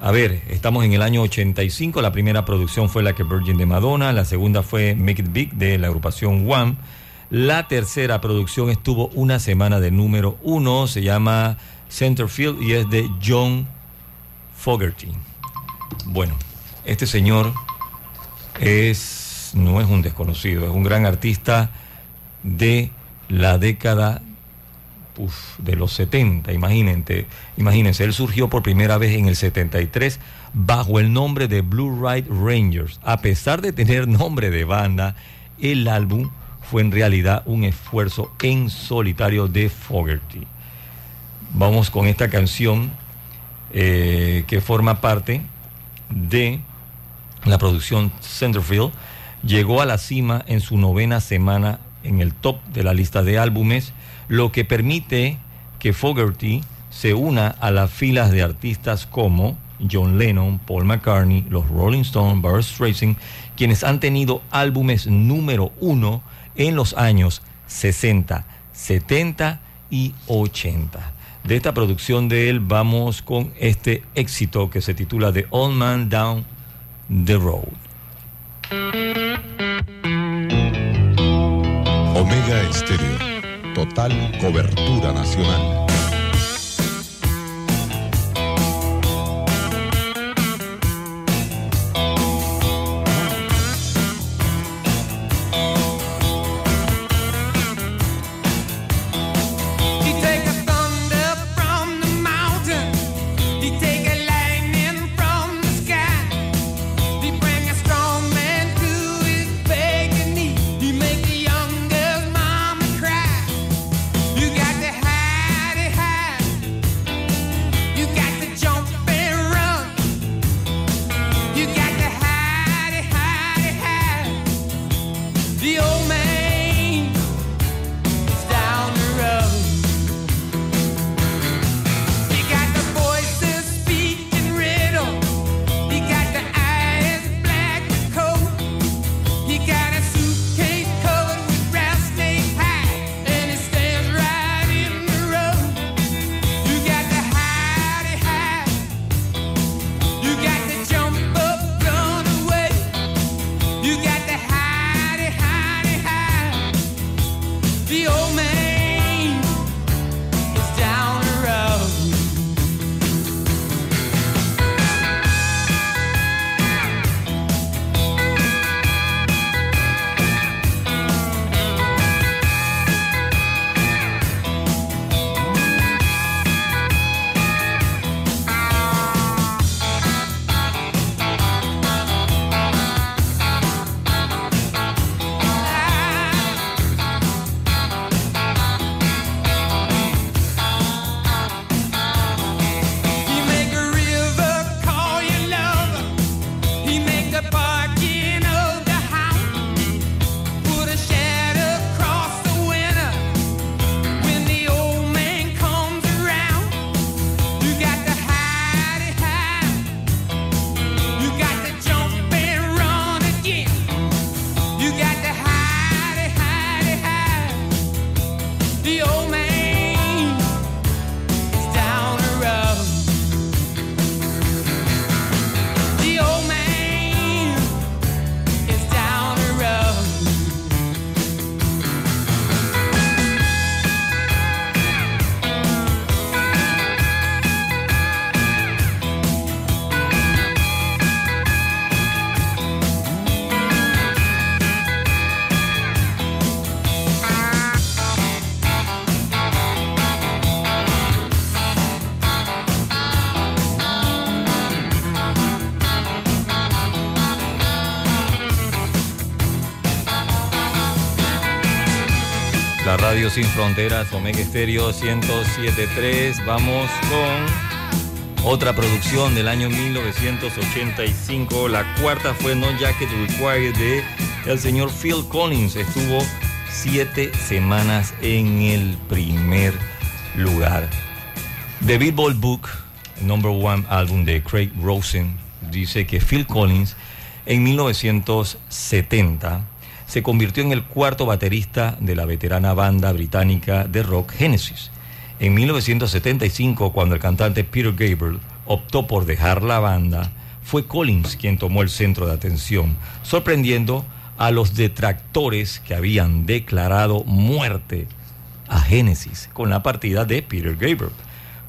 A ver, estamos en el año 85. La primera producción fue la que Virgin de Madonna. La segunda fue Make It Big de la agrupación One. La tercera producción estuvo una semana de número uno. Se llama Centerfield y es de John Fogerty. Bueno, este señor es, no es un desconocido, es un gran artista de la década de los 70, imagínense, imagínense, él surgió por primera vez en el 73 bajo el nombre de Blue Ride Rangers. A pesar de tener nombre de banda, el álbum fue en realidad un esfuerzo en solitario de Fogerty. Vamos con esta canción eh, que forma parte de la producción Centerfield. Llegó a la cima en su novena semana en el top de la lista de álbumes lo que permite que Fogerty se una a las filas de artistas como John Lennon, Paul McCartney, los Rolling Stones, Barbra Streisand, quienes han tenido álbumes número uno en los años 60, 70 y 80. De esta producción de él vamos con este éxito que se titula The Old Man Down the Road. Omega Estéreo Total cobertura nacional. Sin Fronteras, Omega Estéreo 1073. Vamos con otra producción del año 1985. La cuarta fue No Jacket Required de el señor Phil Collins. Estuvo siete semanas en el primer lugar. The Billboard Book, number one álbum de Craig Rosen, dice que Phil Collins en 1970 se convirtió en el cuarto baterista de la veterana banda británica de rock Genesis. En 1975, cuando el cantante Peter Gabriel optó por dejar la banda, fue Collins quien tomó el centro de atención, sorprendiendo a los detractores que habían declarado muerte a Genesis con la partida de Peter Gabriel.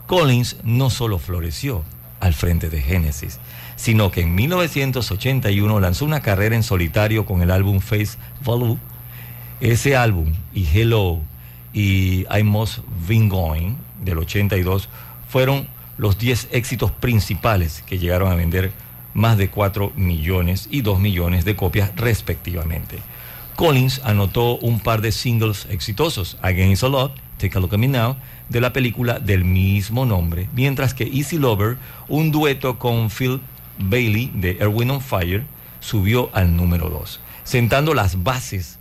Collins no solo floreció al frente de Genesis, sino que en 1981 lanzó una carrera en solitario con el álbum Face Value. Ese álbum y Hello y I Must Been Going del 82 fueron los 10 éxitos principales que llegaron a vender más de 4 millones y 2 millones de copias respectivamente. Collins anotó un par de singles exitosos, Against a Lot, Take a Look at Me Now, de la película del mismo nombre, mientras que Easy Lover, un dueto con Phil Bailey de Erwin on Fire, subió al número 2, sentando las bases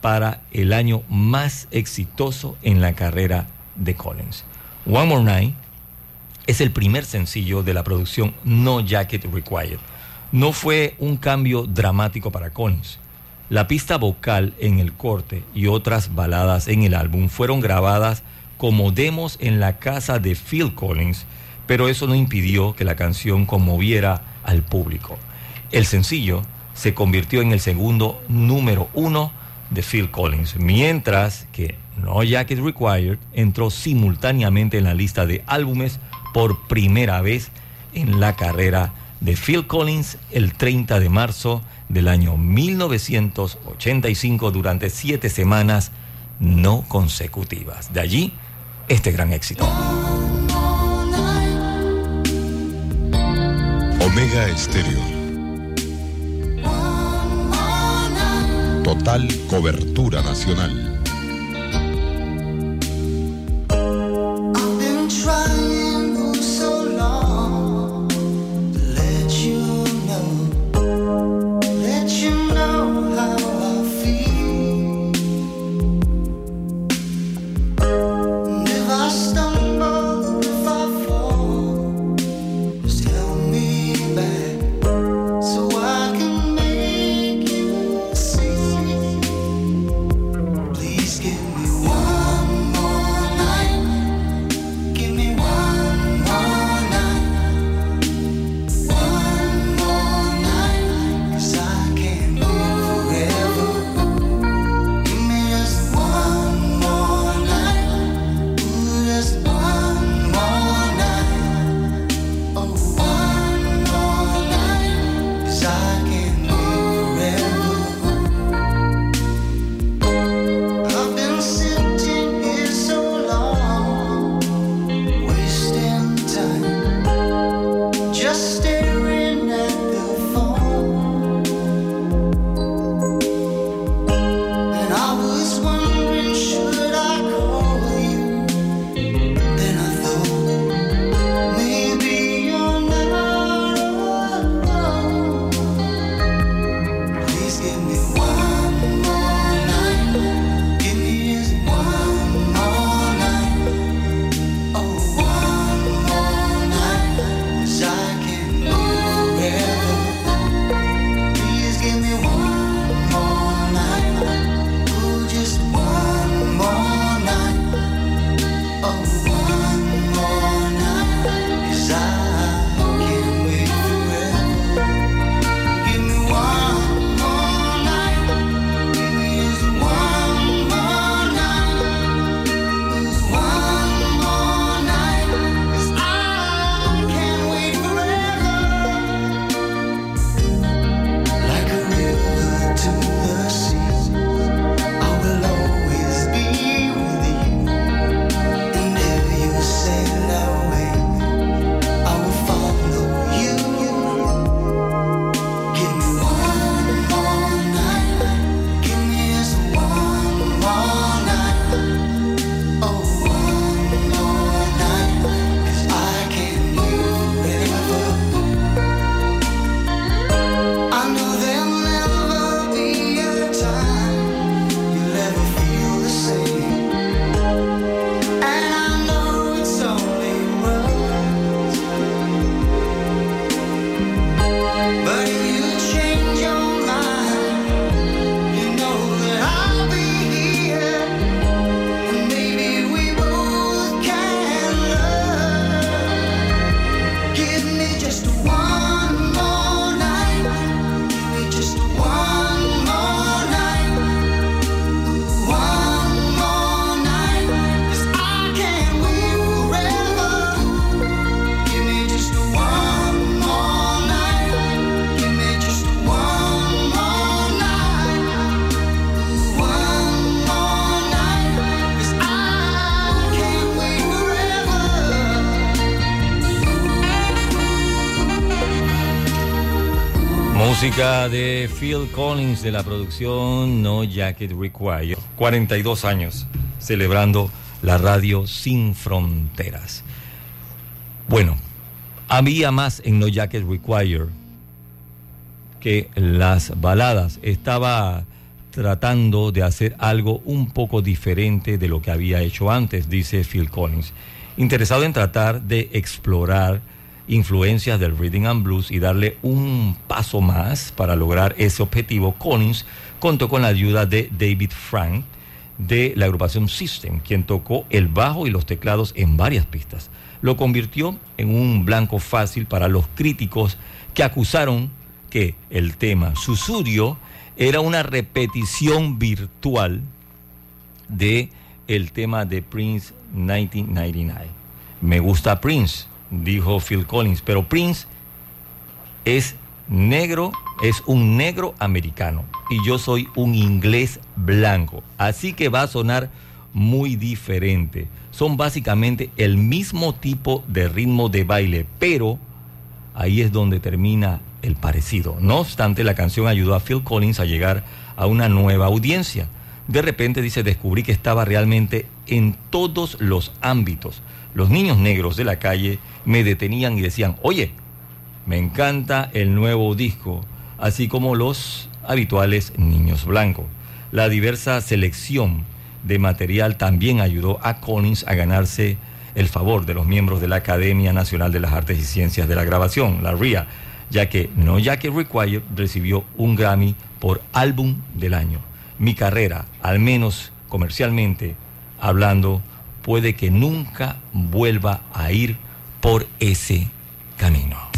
para el año más exitoso en la carrera de Collins. One More Night es el primer sencillo de la producción No Jacket Required. No fue un cambio dramático para Collins. La pista vocal en el corte y otras baladas en el álbum fueron grabadas como demos en la casa de Phil Collins, pero eso no impidió que la canción conmoviera al público. El sencillo se convirtió en el segundo número uno de Phil Collins, mientras que No Jacket Required entró simultáneamente en la lista de álbumes por primera vez en la carrera de Phil Collins el 30 de marzo del año 1985 durante siete semanas no consecutivas. De allí este gran éxito. Omega Estéreo. Total cobertura nacional. De Phil Collins de la producción No Jacket Required. 42 años celebrando la radio sin fronteras. Bueno, había más en No Jacket Required que las baladas. Estaba tratando de hacer algo un poco diferente de lo que había hecho antes, dice Phil Collins. Interesado en tratar de explorar influencias del Reading and Blues y darle un paso más para lograr ese objetivo, Collins contó con la ayuda de David Frank de la agrupación System, quien tocó el bajo y los teclados en varias pistas. Lo convirtió en un blanco fácil para los críticos que acusaron que el tema Susurio era una repetición virtual de el tema de Prince 1999. Me gusta Prince, dijo Phil Collins, pero Prince es negro, es un negro americano y yo soy un inglés blanco, así que va a sonar muy diferente. Son básicamente el mismo tipo de ritmo de baile, pero ahí es donde termina el parecido. No obstante, la canción ayudó a Phil Collins a llegar a una nueva audiencia. De repente dice, descubrí que estaba realmente en todos los ámbitos. Los niños negros de la calle me detenían y decían, oye, me encanta el nuevo disco, así como los habituales niños blancos. La diversa selección de material también ayudó a Collins a ganarse el favor de los miembros de la Academia Nacional de las Artes y Ciencias de la Grabación, la RIA, ya que No Jacket Required recibió un Grammy por álbum del año. Mi carrera, al menos comercialmente hablando, puede que nunca vuelva a ir por ese camino.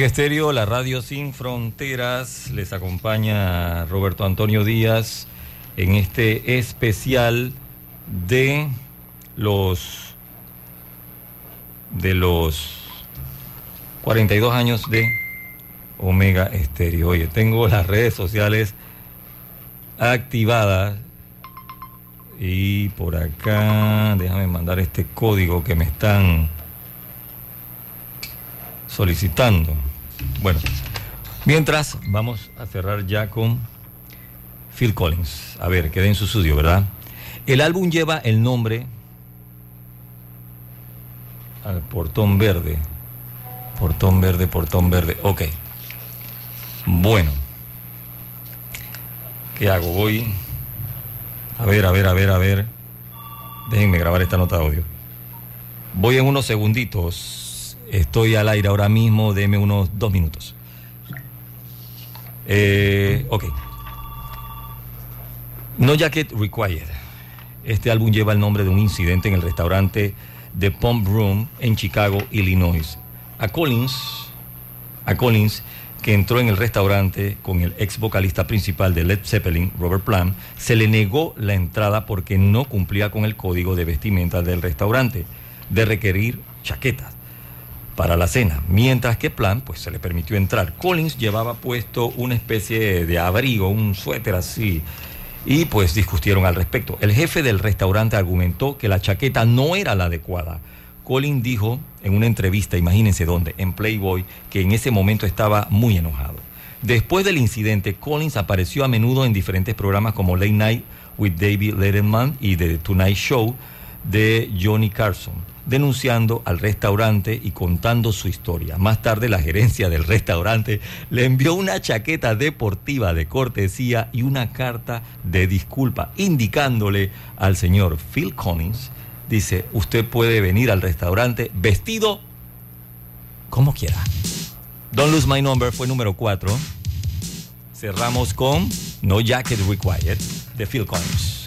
Omega Estéreo, la radio sin fronteras, les acompaña Roberto Antonio Díaz en este especial de los de los 42 años de Omega Estéreo. Oye, tengo las redes sociales activadas y por acá, déjame mandar este código que me están solicitando. Bueno, mientras vamos a cerrar ya con Phil Collins. A ver, quede en su estudio, ¿verdad? El álbum lleva el nombre al portón verde. Portón verde, portón verde. Ok. Bueno. ¿Qué hago? Voy. A ver, a ver, a ver, a ver. Déjenme grabar esta nota de audio. Voy en unos segunditos Estoy al aire ahora mismo, deme unos dos minutos. Eh, ok. No Jacket Required. Este álbum lleva el nombre de un incidente en el restaurante The Pump Room en Chicago, Illinois. A Collins, a Collins, que entró en el restaurante con el ex vocalista principal de Led Zeppelin, Robert Plant, se le negó la entrada porque no cumplía con el código de vestimenta del restaurante de requerir chaquetas para la cena, mientras que Plan pues se le permitió entrar. Collins llevaba puesto una especie de abrigo, un suéter así, y pues discutieron al respecto. El jefe del restaurante argumentó que la chaqueta no era la adecuada. Collins dijo en una entrevista, imagínense dónde, en Playboy, que en ese momento estaba muy enojado. Después del incidente, Collins apareció a menudo en diferentes programas como Late Night with David Letterman y The Tonight Show de Johnny Carson denunciando al restaurante y contando su historia. Más tarde la gerencia del restaurante le envió una chaqueta deportiva de cortesía y una carta de disculpa, indicándole al señor Phil Collins, dice, usted puede venir al restaurante vestido como quiera. Don't Lose My Number fue número 4. Cerramos con No Jacket Required de Phil Collins.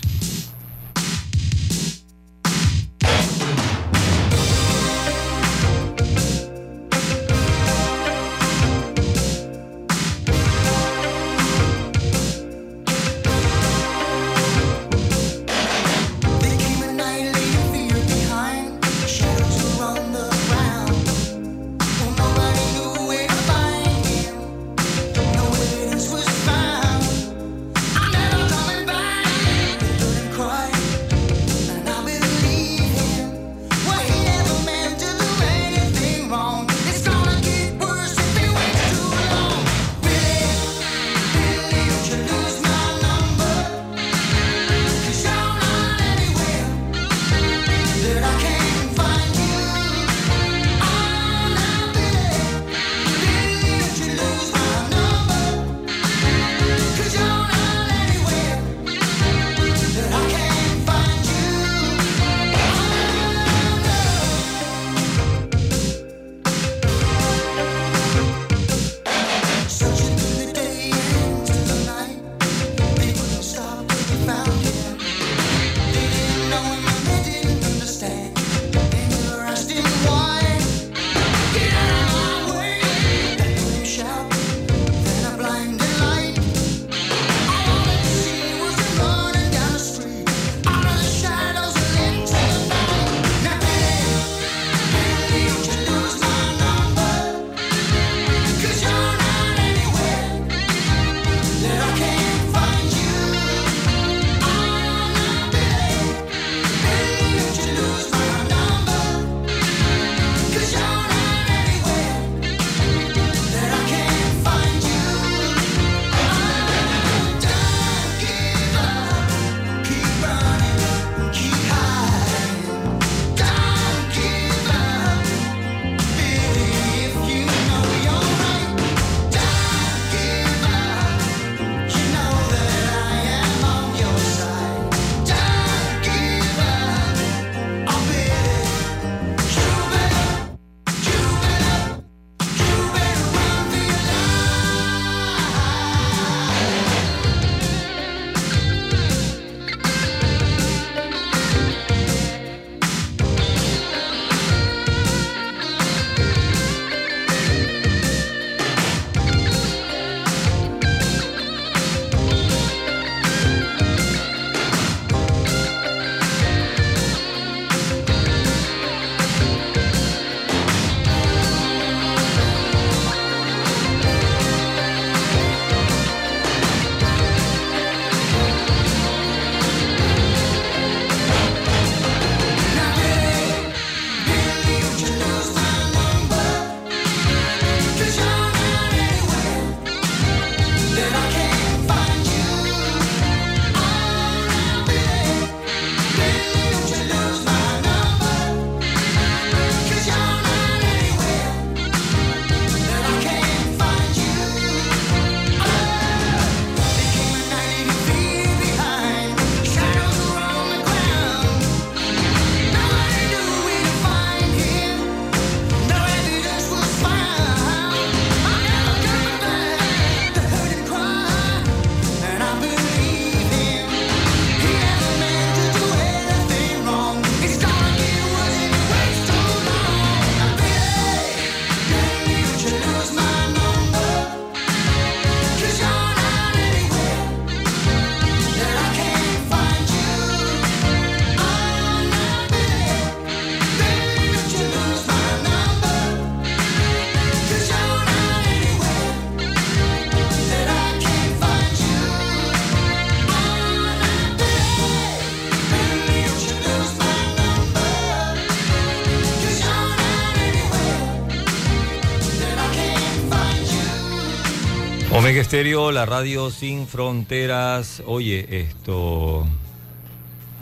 Estéreo, la radio sin fronteras. Oye, esto.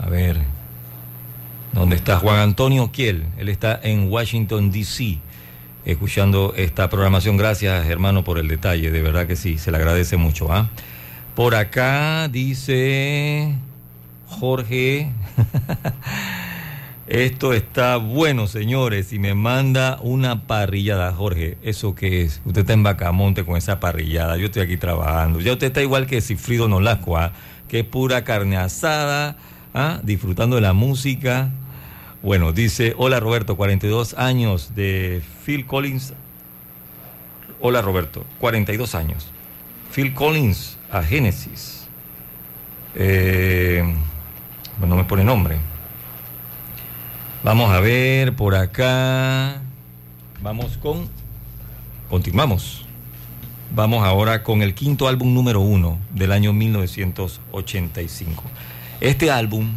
A ver. ¿Dónde está Juan Antonio Kiel? Él está en Washington, D.C., escuchando esta programación. Gracias, hermano, por el detalle. De verdad que sí, se le agradece mucho. ¿ah? Por acá dice Jorge. Esto está bueno, señores. Y me manda una parrillada, Jorge. ¿Eso qué es? Usted está en Bacamonte con esa parrillada. Yo estoy aquí trabajando. Ya usted está igual que Cifrido Nolasco, que es pura carne asada, ¿ah? disfrutando de la música. Bueno, dice, hola Roberto, 42 años de Phil Collins. Hola Roberto, 42 años. Phil Collins a Genesis. Eh, no me pone nombre. Vamos a ver por acá. Vamos con. Continuamos. Vamos ahora con el quinto álbum número uno del año 1985. Este álbum,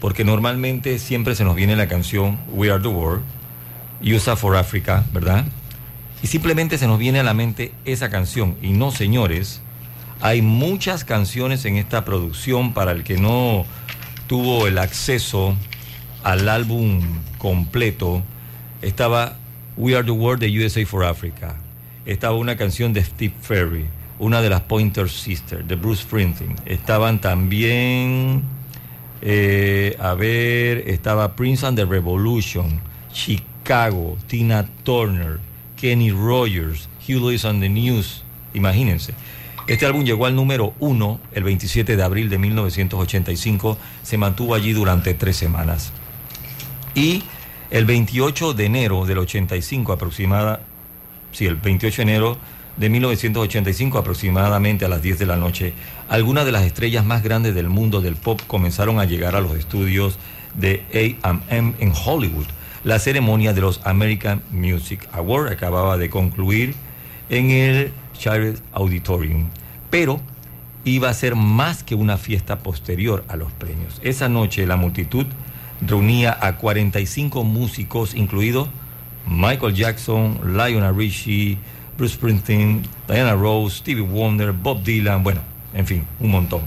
porque normalmente siempre se nos viene la canción We Are the World, USA for Africa, ¿verdad? Y simplemente se nos viene a la mente esa canción. Y no, señores, hay muchas canciones en esta producción para el que no tuvo el acceso al álbum completo estaba We Are the World de USA for Africa. Estaba una canción de Steve Ferry, una de las Pointer Sisters, de Bruce Springsteen. Estaban también, eh, a ver, estaba Prince and the Revolution, Chicago, Tina Turner, Kenny Rogers, Hugh Lewis and the News. Imagínense. Este álbum llegó al número uno el 27 de abril de 1985. Se mantuvo allí durante tres semanas. Y el 28 de enero del 85 aproximada, sí, el 28 de enero de 1985 aproximadamente a las 10 de la noche, algunas de las estrellas más grandes del mundo del pop comenzaron a llegar a los estudios de AM en Hollywood. La ceremonia de los American Music Awards acababa de concluir en el Charles Auditorium, pero iba a ser más que una fiesta posterior a los premios. Esa noche la multitud reunía a 45 músicos, incluidos Michael Jackson, Lionel Richie, Bruce Springsteen, Diana Rose, Stevie Wonder, Bob Dylan, bueno, en fin, un montón.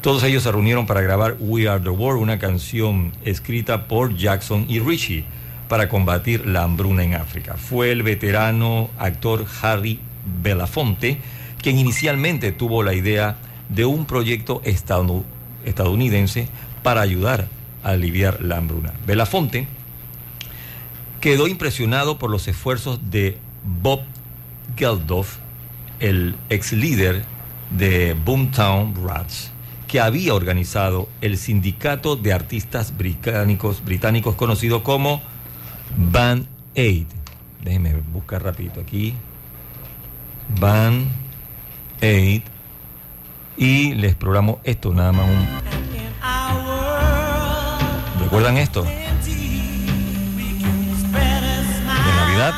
Todos ellos se reunieron para grabar We Are the World, una canción escrita por Jackson y Richie para combatir la hambruna en África. Fue el veterano actor Harry Belafonte quien inicialmente tuvo la idea de un proyecto estadounidense para ayudar aliviar la hambruna. Belafonte quedó impresionado por los esfuerzos de Bob Geldof, el ex líder de Boomtown Rats, que había organizado el sindicato de artistas británicos, británicos conocido como Band Aid. Déjenme buscar rapidito aquí. Band Aid. Y les programo esto, nada más un ¿Recuerdan esto? De Navidad.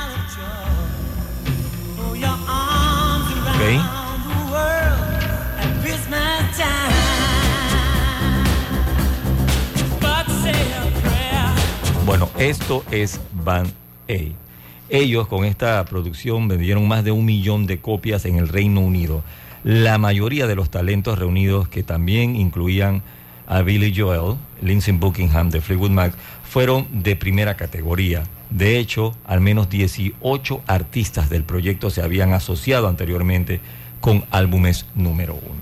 Ok. Bueno, esto es Band A. Ellos con esta producción vendieron más de un millón de copias en el Reino Unido. La mayoría de los talentos reunidos que también incluían a Billy Joel, Lindsey Buckingham de Fleetwood Mac, fueron de primera categoría. De hecho, al menos 18 artistas del proyecto se habían asociado anteriormente con álbumes número uno.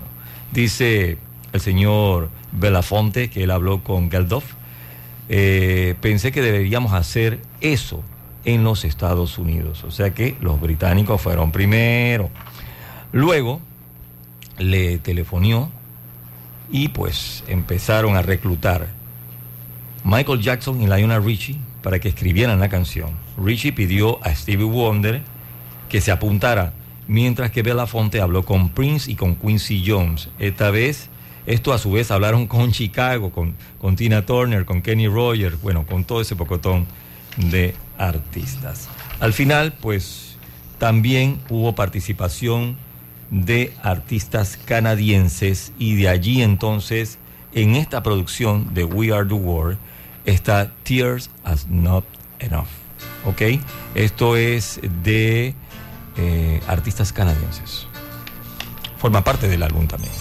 Dice el señor Belafonte, que él habló con Geldof, eh, pensé que deberíamos hacer eso en los Estados Unidos. O sea que los británicos fueron primero. Luego le telefonió y pues empezaron a reclutar Michael Jackson y Lionel Richie para que escribieran la canción. Richie pidió a Stevie Wonder que se apuntara, mientras que Belafonte habló con Prince y con Quincy Jones. Esta vez, esto a su vez hablaron con Chicago, con, con Tina Turner, con Kenny Rogers, bueno, con todo ese pocotón de artistas. Al final, pues también hubo participación de artistas canadienses y de allí entonces en esta producción de We Are the World está Tears As Not Enough. ¿Ok? Esto es de eh, artistas canadienses. Forma parte del álbum también.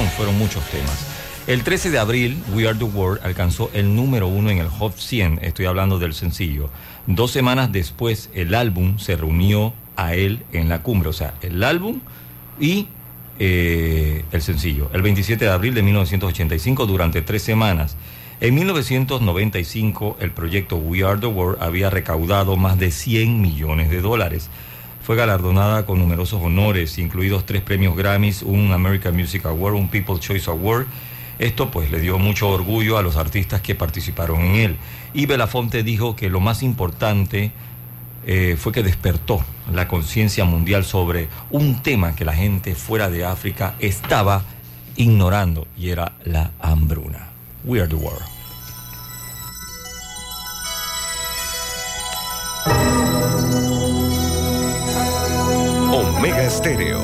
fueron muchos temas. El 13 de abril, We Are the World alcanzó el número uno en el Hot 100, estoy hablando del sencillo. Dos semanas después, el álbum se reunió a él en la cumbre, o sea, el álbum y eh, el sencillo. El 27 de abril de 1985, durante tres semanas. En 1995, el proyecto We Are the World había recaudado más de 100 millones de dólares. Fue galardonada con numerosos honores, incluidos tres premios Grammys, un American Music Award, un People's Choice Award. Esto pues le dio mucho orgullo a los artistas que participaron en él. Y Belafonte dijo que lo más importante eh, fue que despertó la conciencia mundial sobre un tema que la gente fuera de África estaba ignorando y era la hambruna. We are the world. Omega Estéreo.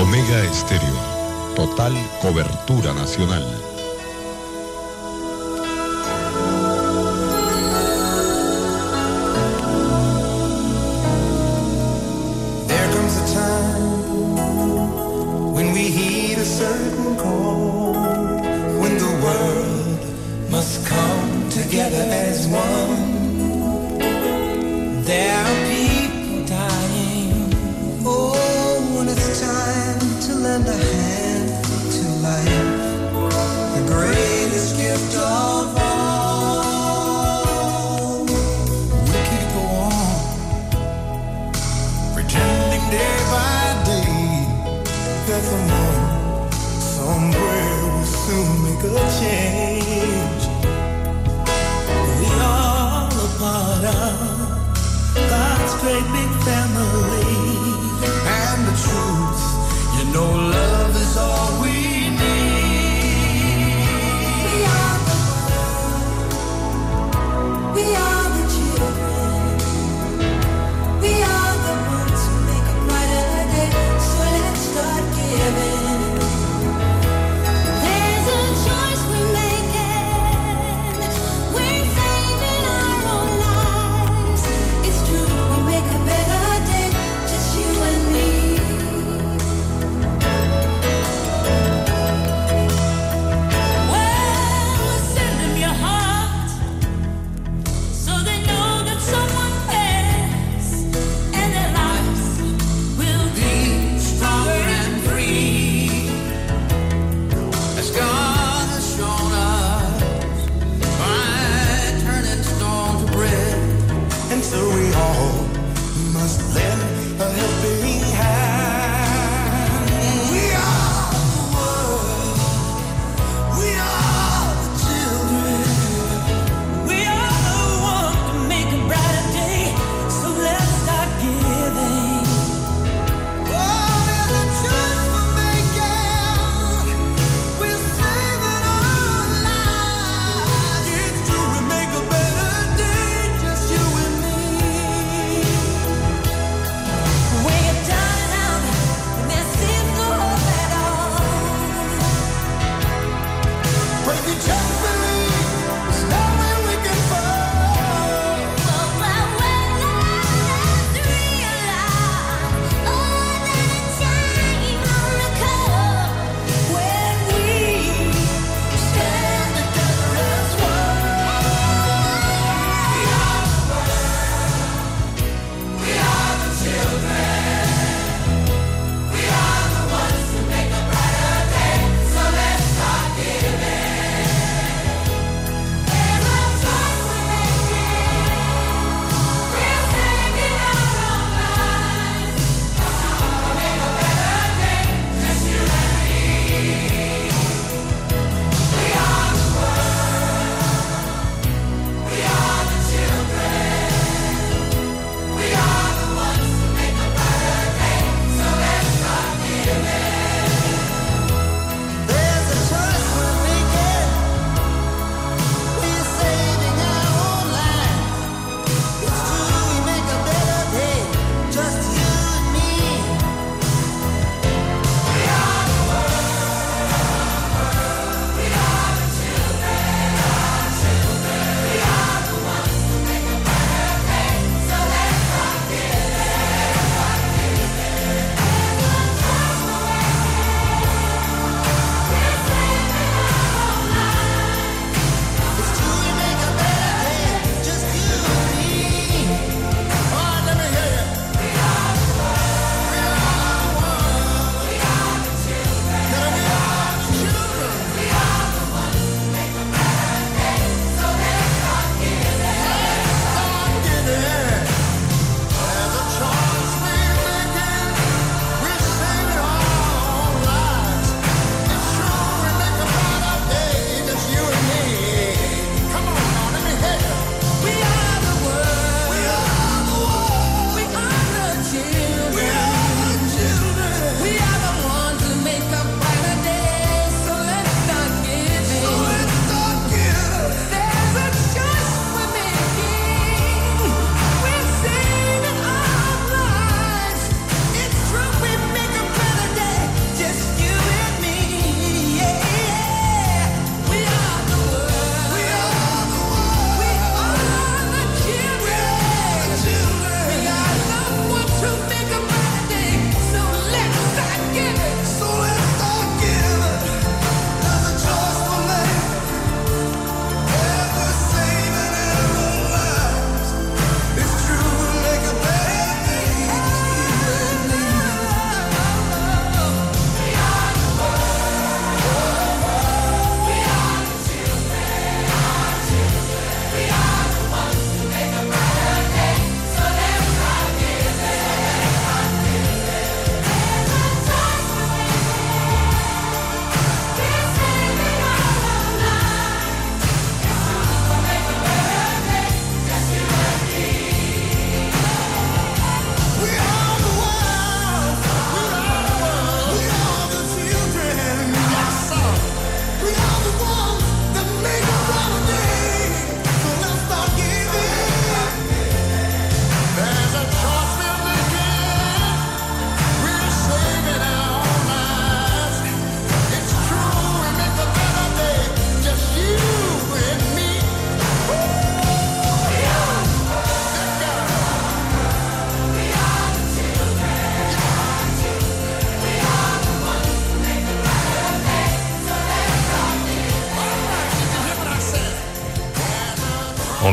Omega Estéreo. Total cobertura nacional.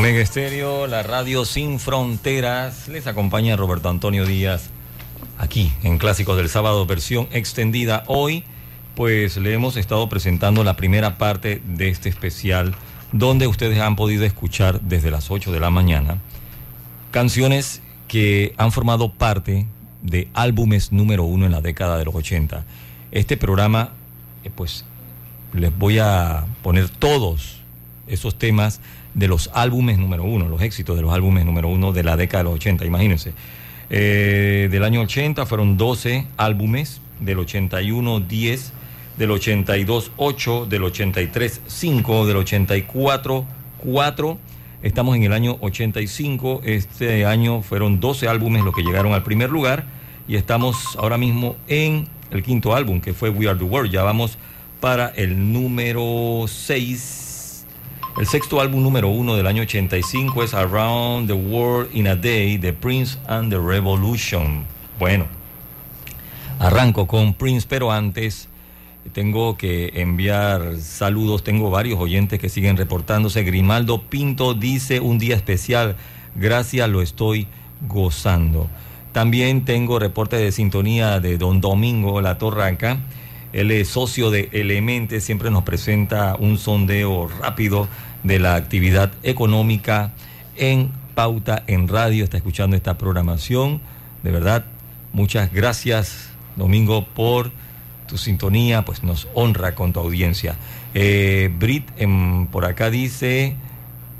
Omega la radio sin fronteras. Les acompaña Roberto Antonio Díaz aquí en Clásicos del Sábado, versión extendida. Hoy, pues le hemos estado presentando la primera parte de este especial, donde ustedes han podido escuchar desde las 8 de la mañana canciones que han formado parte de álbumes número uno en la década de los 80. Este programa, eh, pues les voy a poner todos esos temas de los álbumes número uno, los éxitos de los álbumes número uno de la década de los 80, imagínense. Eh, del año 80 fueron 12 álbumes, del 81 10, del 82 8, del 83 5, del 84 4. Estamos en el año 85, este año fueron 12 álbumes los que llegaron al primer lugar y estamos ahora mismo en el quinto álbum que fue We Are the World. Ya vamos para el número 6 el sexto álbum número uno del año 85 es Around the World in a Day de Prince and the Revolution. Bueno, arranco con Prince, pero antes tengo que enviar saludos. Tengo varios oyentes que siguen reportándose. Grimaldo Pinto dice un día especial. Gracias, lo estoy gozando. También tengo reporte de sintonía de Don Domingo La Torraca. Él es socio de Elemente, siempre nos presenta un sondeo rápido de la actividad económica en Pauta en Radio. Está escuchando esta programación. De verdad, muchas gracias, Domingo, por tu sintonía, pues nos honra con tu audiencia. Eh, Brit em, por acá dice,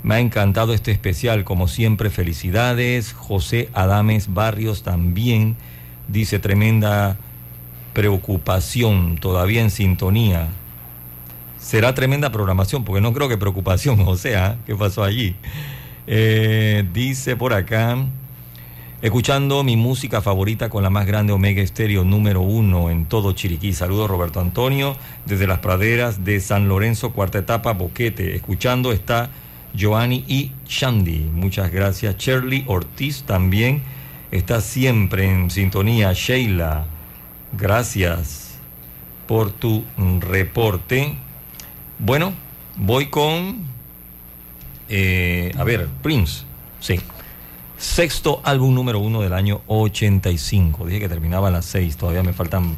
me ha encantado este especial, como siempre, felicidades. José Adames Barrios también dice, tremenda preocupación, todavía en sintonía. Será tremenda programación, porque no creo que preocupación, o sea, ¿qué pasó allí? Eh, dice por acá, escuchando mi música favorita con la más grande Omega Estéreo número uno en todo Chiriquí. Saludos Roberto Antonio, desde las praderas de San Lorenzo, cuarta etapa, Boquete. Escuchando está Joanny y Shandy. Muchas gracias. Shirley Ortiz también está siempre en sintonía. Sheila. Gracias por tu reporte. Bueno, voy con, eh, a ver, Prince, sí. Sexto álbum número uno del año 85. Dije que terminaba a las seis, todavía me faltan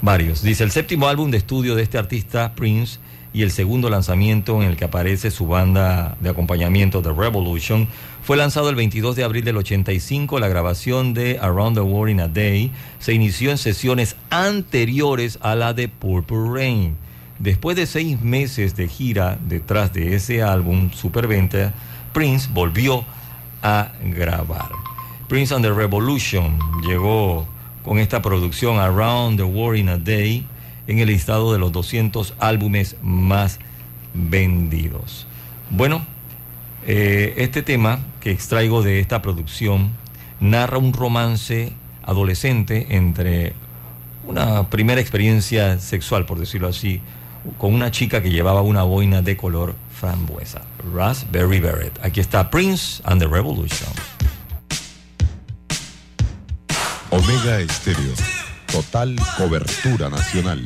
varios. Dice, el séptimo álbum de estudio de este artista, Prince, y el segundo lanzamiento en el que aparece su banda de acompañamiento, The Revolution, fue lanzado el 22 de abril del 85. La grabación de Around the World in a Day se inició en sesiones anteriores a la de Purple Rain. Después de seis meses de gira detrás de ese álbum superventa, Prince volvió a grabar. Prince and the Revolution llegó con esta producción Around the World in a Day en el listado de los 200 álbumes más vendidos. Bueno, eh, este tema que extraigo de esta producción narra un romance adolescente entre una primera experiencia sexual, por decirlo así, con una chica que llevaba una boina de color frambuesa, Raspberry Beret. Aquí está Prince and the Revolution. Omega Estéreo. Total cobertura nacional.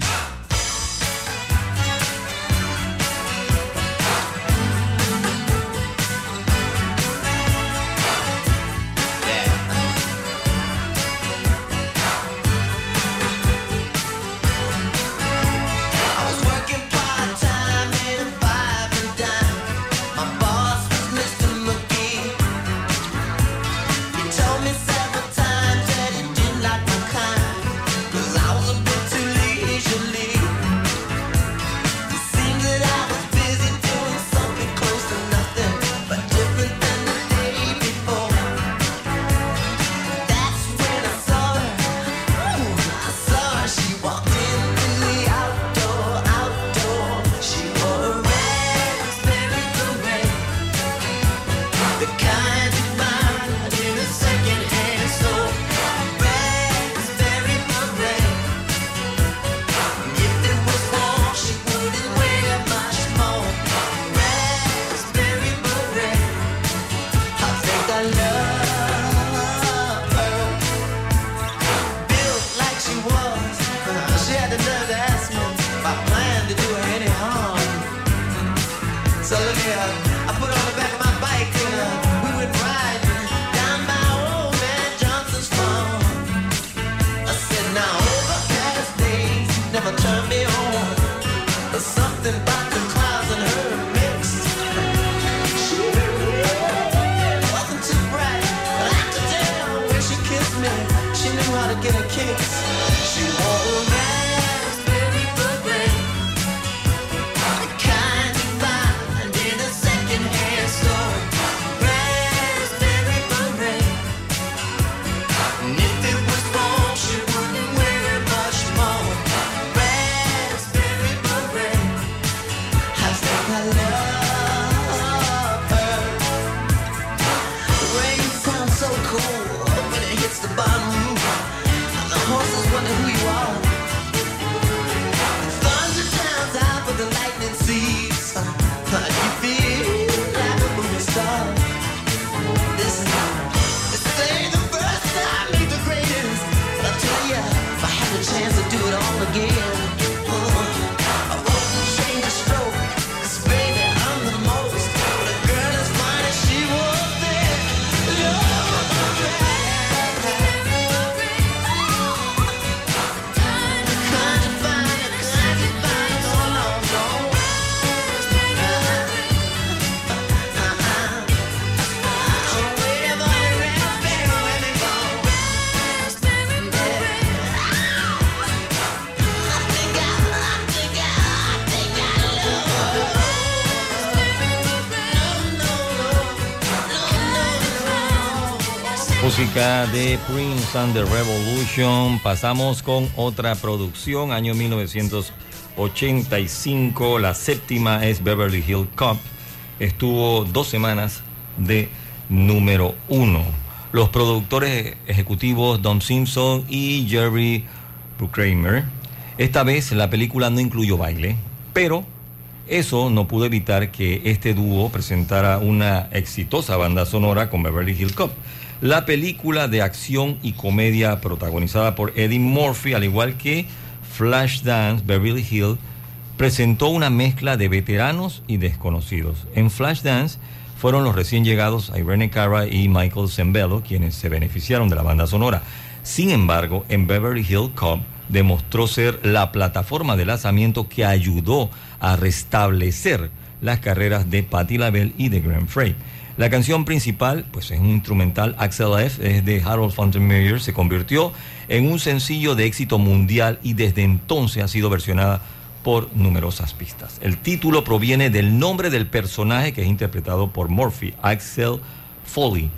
De Prince and the Revolution. Pasamos con otra producción, año 1985. La séptima es Beverly Hill Cop. Estuvo dos semanas de número uno. Los productores ejecutivos Don Simpson y Jerry Bruckheimer. Esta vez la película no incluyó baile, pero eso no pudo evitar que este dúo presentara una exitosa banda sonora con Beverly Hill Cop. La película de acción y comedia protagonizada por Eddie Murphy, al igual que Flashdance, Beverly Hill, presentó una mezcla de veteranos y desconocidos. En Flashdance fueron los recién llegados Irene Cara y Michael Zembello quienes se beneficiaron de la banda sonora. Sin embargo, en Beverly Hill Cop demostró ser la plataforma de lanzamiento que ayudó a restablecer las carreras de Patti LaBelle y de Graham Frey. La canción principal, pues es un instrumental Axel F, es de Harold Faltermeyer, se convirtió en un sencillo de éxito mundial y desde entonces ha sido versionada por numerosas pistas. El título proviene del nombre del personaje que es interpretado por Murphy, Axel Foley.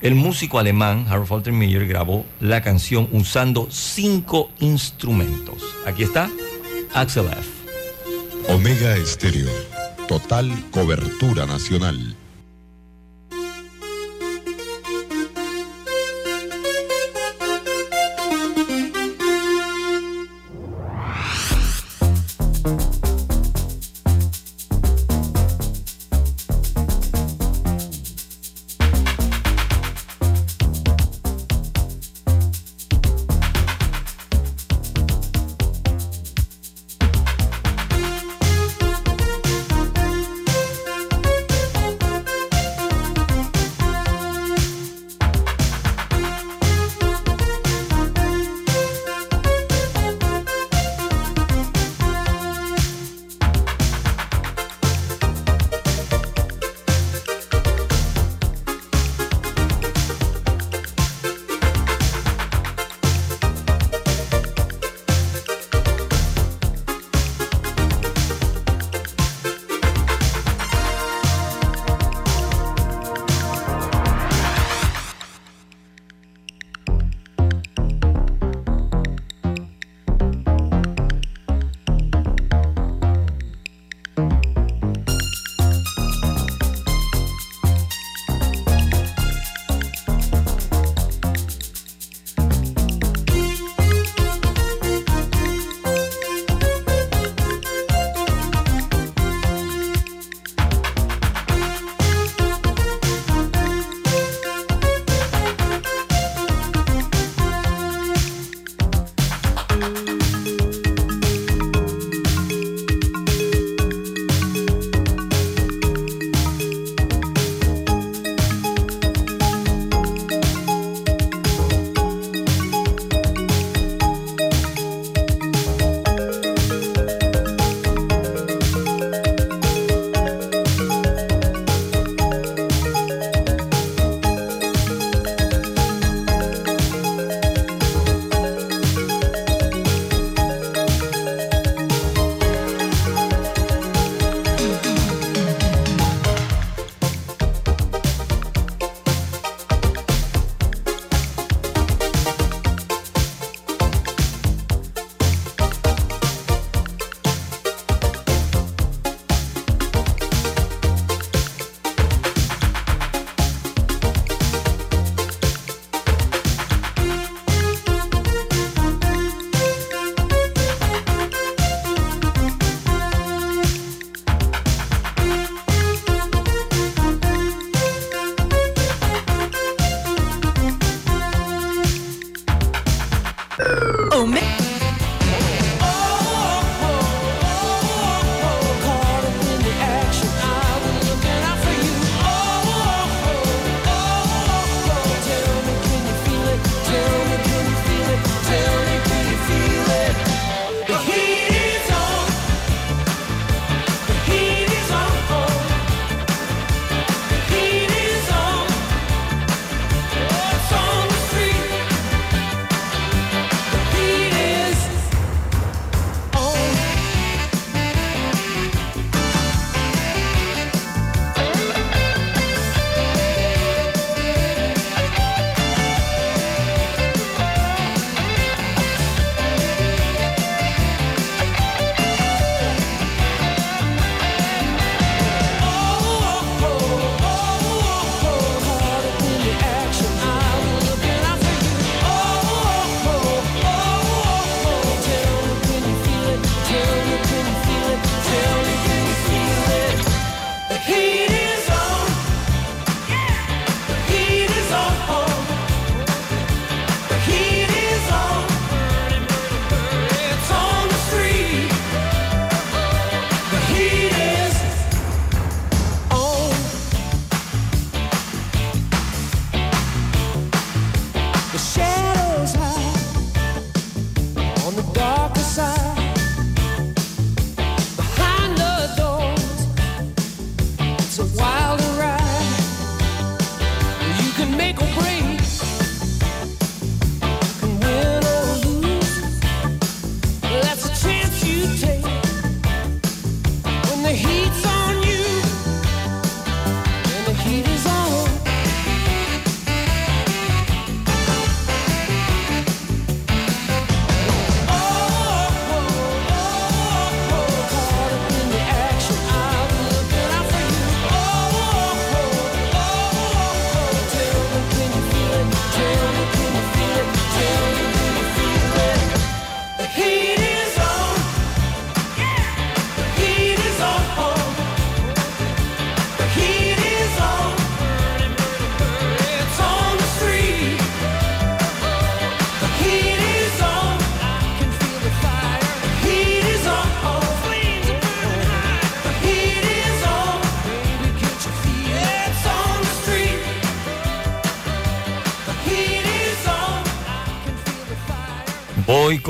El músico alemán Harold Faltermeyer grabó la canción usando cinco instrumentos. Aquí está Axel F. Omega Estéreo. Total cobertura nacional.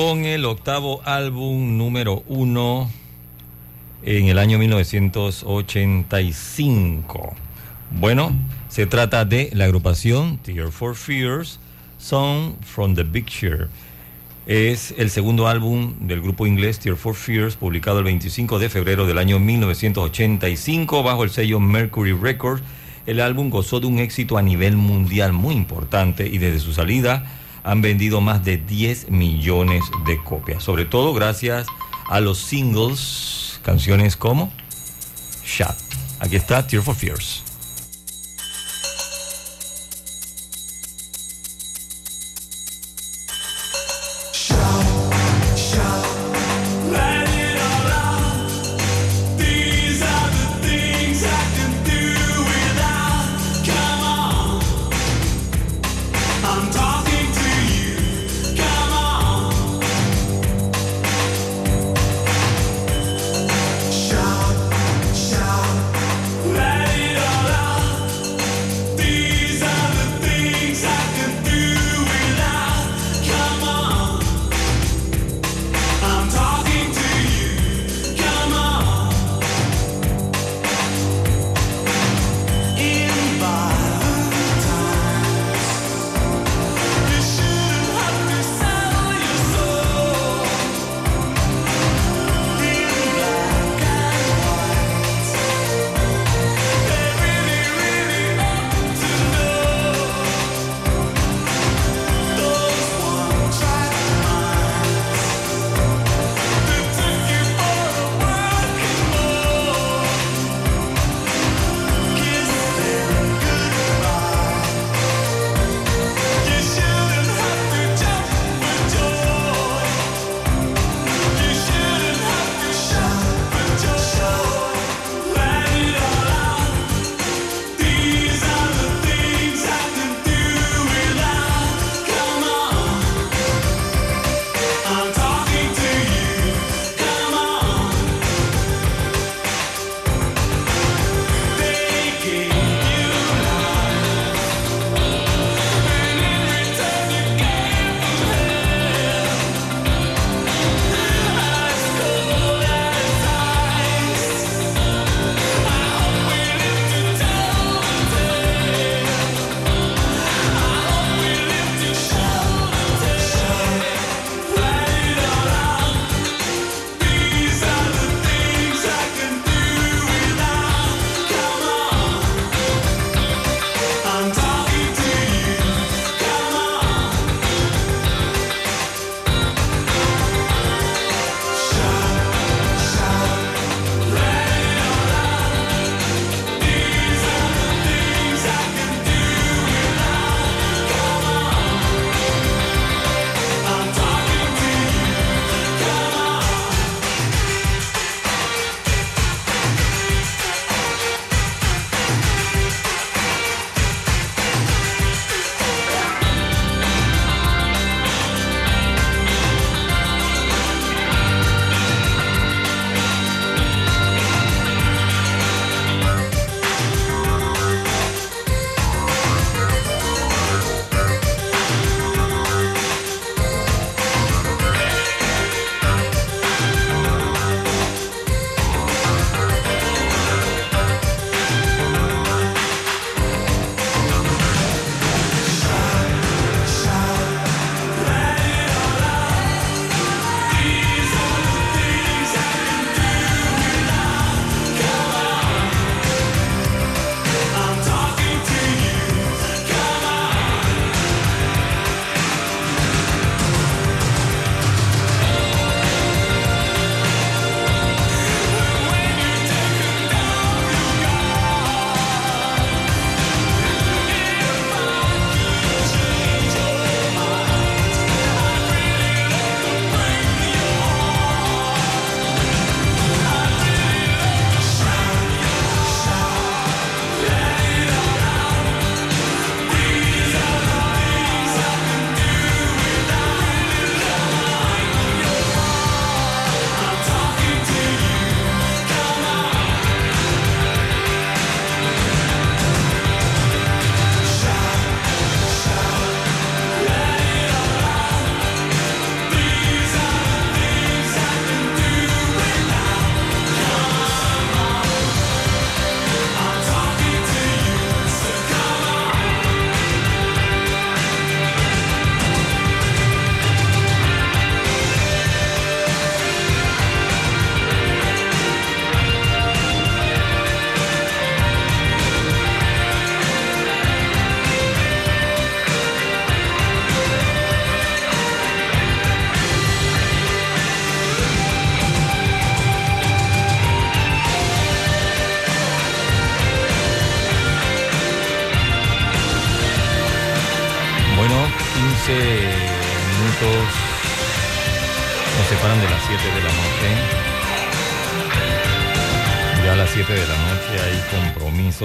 Con el octavo álbum número uno en el año 1985. Bueno, se trata de la agrupación Tear for Fears, Song from the Share. Es el segundo álbum del grupo inglés Tear for Fears, publicado el 25 de febrero del año 1985 bajo el sello Mercury Records. El álbum gozó de un éxito a nivel mundial muy importante y desde su salida han vendido más de 10 millones de copias, sobre todo gracias a los singles, canciones como Shot. Aquí está Tear for Fears.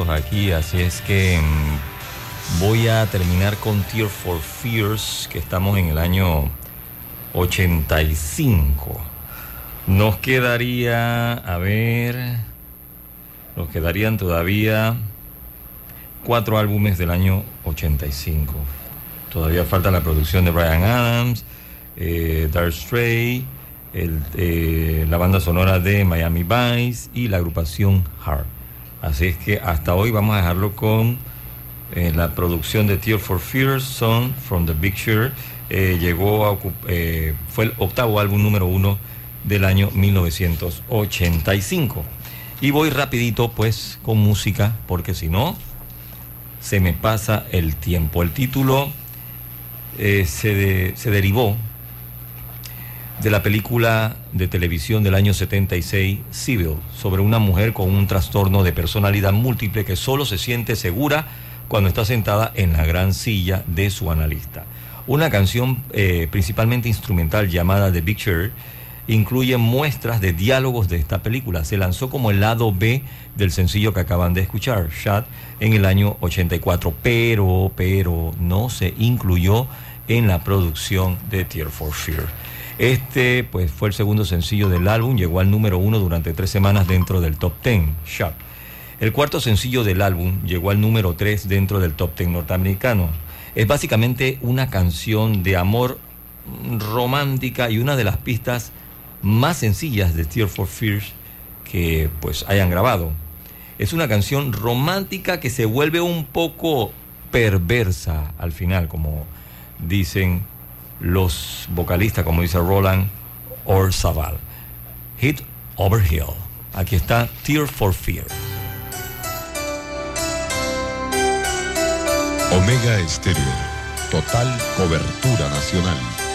Aquí, así es que mm, voy a terminar con Tear for Fears, que estamos en el año 85. Nos quedaría, a ver, nos quedarían todavía cuatro álbumes del año 85. Todavía falta la producción de Brian Adams, eh, Dark Stray, el, eh, la banda sonora de Miami Vice y la agrupación Heart. Así es que hasta hoy vamos a dejarlo con eh, la producción de Tear for Fears, Song from the Big. Eh, llegó a eh, fue el octavo álbum número uno del año 1985. Y voy rapidito pues con música, porque si no, se me pasa el tiempo. El título se, se derivó de la película de televisión del año 76, Civil, sobre una mujer con un trastorno de personalidad múltiple que solo se siente segura cuando está sentada en la gran silla de su analista. Una canción eh, principalmente instrumental llamada The Big incluye muestras de diálogos de esta película. Se lanzó como el lado B del sencillo que acaban de escuchar, Shot, en el año 84, pero, pero no se incluyó en la producción de Tear for Fear. Este pues fue el segundo sencillo del álbum, llegó al número uno durante tres semanas dentro del top 10, Shot. El cuarto sencillo del álbum llegó al número 3 dentro del top 10 norteamericano. Es básicamente una canción de amor romántica y una de las pistas más sencillas de Tear for Fears que pues hayan grabado. Es una canción romántica que se vuelve un poco perversa al final, como dicen los vocalistas, como dice Roland Orzabal. Hit over hill. Aquí está Tear for Fear. Omega Estéreo. Total cobertura nacional.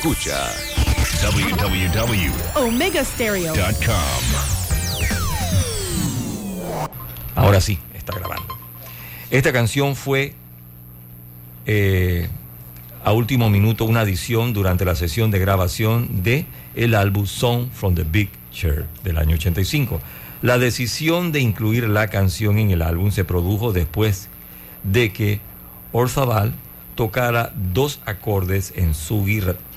Escucha. www.com Omega Stereo. Ahora sí, está grabando. Esta canción fue eh, a último minuto una adición durante la sesión de grabación de el álbum Song from the Big Chair del año 85. La decisión de incluir la canción en el álbum se produjo después de que Orzabal tocara dos acordes en su,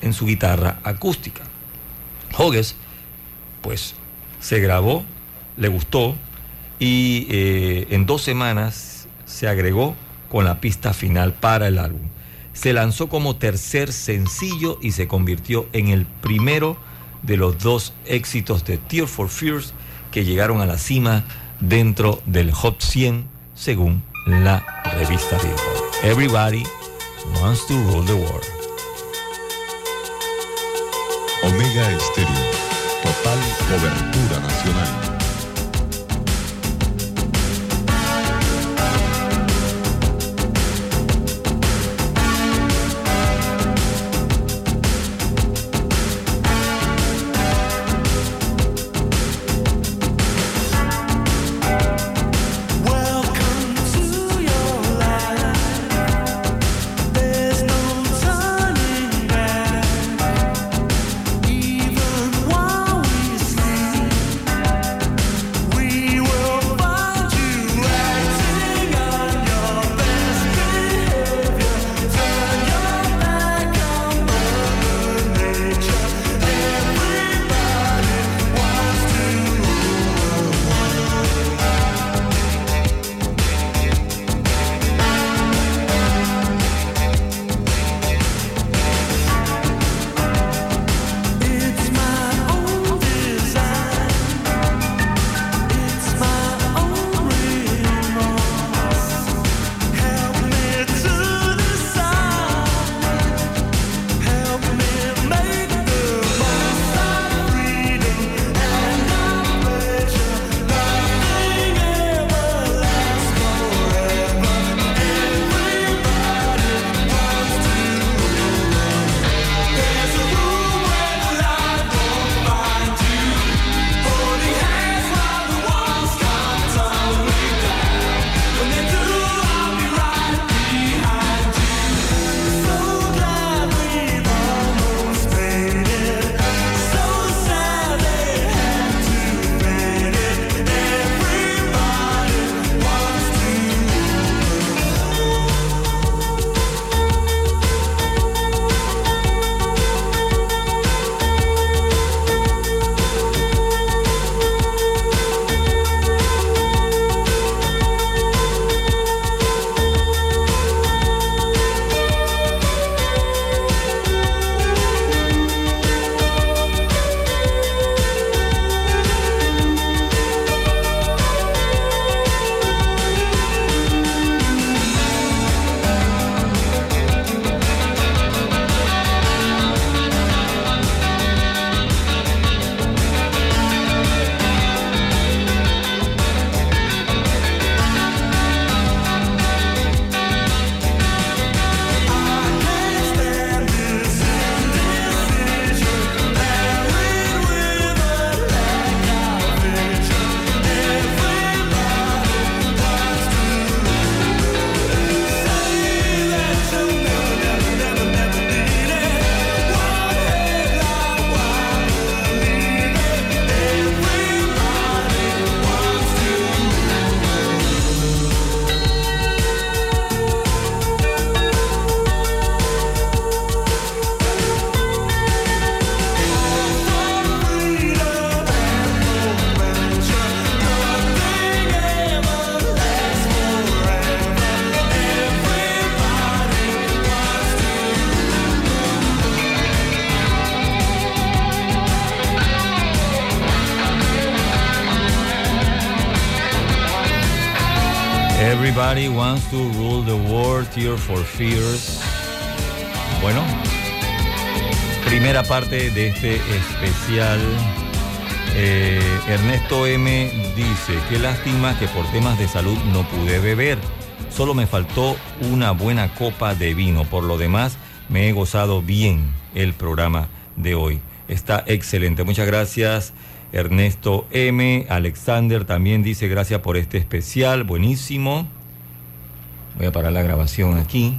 en su guitarra acústica. Hogges, pues, se grabó, le gustó y eh, en dos semanas se agregó con la pista final para el álbum. Se lanzó como tercer sencillo y se convirtió en el primero de los dos éxitos de Tear for Fears que llegaron a la cima dentro del Hot 100 según la revista Billboard. Everybody wants to rule the world. Omega Estéreo. Total cobertura nacional. Tear for Fears. Bueno, primera parte de este especial. Eh, Ernesto M dice, qué lástima que por temas de salud no pude beber. Solo me faltó una buena copa de vino. Por lo demás, me he gozado bien. el programa de hoy. Está excelente. Muchas gracias. Ernesto M. Alexander también dice gracias por este especial. Buenísimo. Voy a parar la grabación aquí.